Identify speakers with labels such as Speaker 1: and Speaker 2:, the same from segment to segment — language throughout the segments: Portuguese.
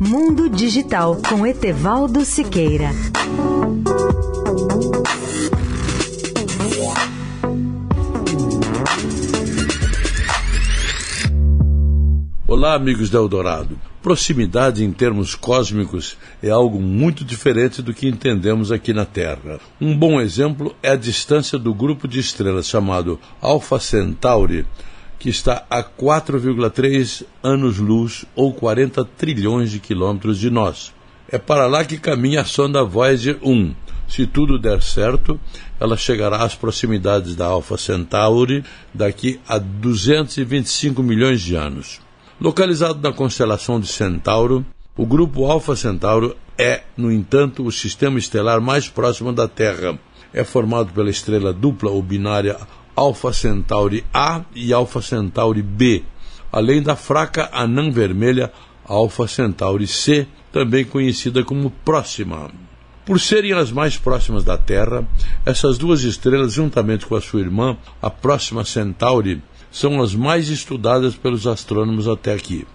Speaker 1: Mundo Digital com Etevaldo Siqueira.
Speaker 2: Olá, amigos da Eldorado. Proximidade em termos cósmicos é algo muito diferente do que entendemos aqui na Terra. Um bom exemplo é a distância do grupo de estrelas chamado Alpha Centauri, que está a 4,3 anos-luz ou 40 trilhões de quilômetros de nós. É para lá que caminha a sonda Voyager 1. Se tudo der certo, ela chegará às proximidades da Alpha Centauri daqui a 225 milhões de anos. Localizado na constelação de Centauro, o grupo Alfa Centauro é, no entanto, o sistema estelar mais próximo da Terra. É formado pela estrela dupla ou binária Alfa Centauri A e Alfa Centauri B, além da fraca anã vermelha Alfa Centauri C, também conhecida como Próxima. Por serem as mais próximas da Terra, essas duas estrelas, juntamente com a sua irmã, a Próxima Centauri, são as mais estudadas pelos astrônomos até aqui.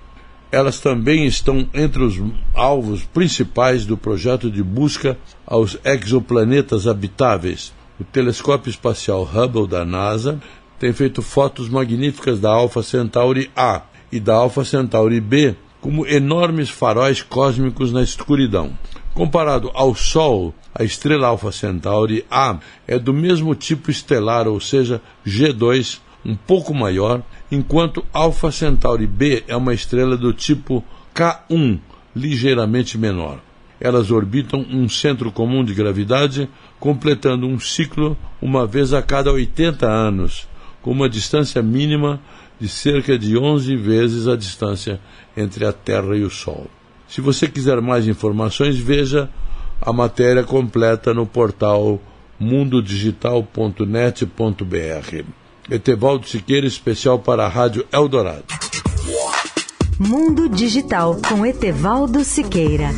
Speaker 2: Elas também estão entre os alvos principais do projeto de busca aos exoplanetas habitáveis. O telescópio espacial Hubble da NASA tem feito fotos magníficas da Alpha Centauri A e da Alpha Centauri B como enormes faróis cósmicos na escuridão. Comparado ao Sol, a estrela Alpha Centauri A é do mesmo tipo estelar, ou seja, G2, um pouco maior, enquanto Alpha Centauri B é uma estrela do tipo K1, ligeiramente menor. Elas orbitam um centro comum de gravidade, completando um ciclo uma vez a cada 80 anos, com uma distância mínima de cerca de 11 vezes a distância entre a Terra e o Sol. Se você quiser mais informações, veja a matéria completa no portal mundodigital.net.br. Etevaldo Siqueira, especial para a Rádio Eldorado.
Speaker 1: Mundo Digital com Etevaldo Siqueira.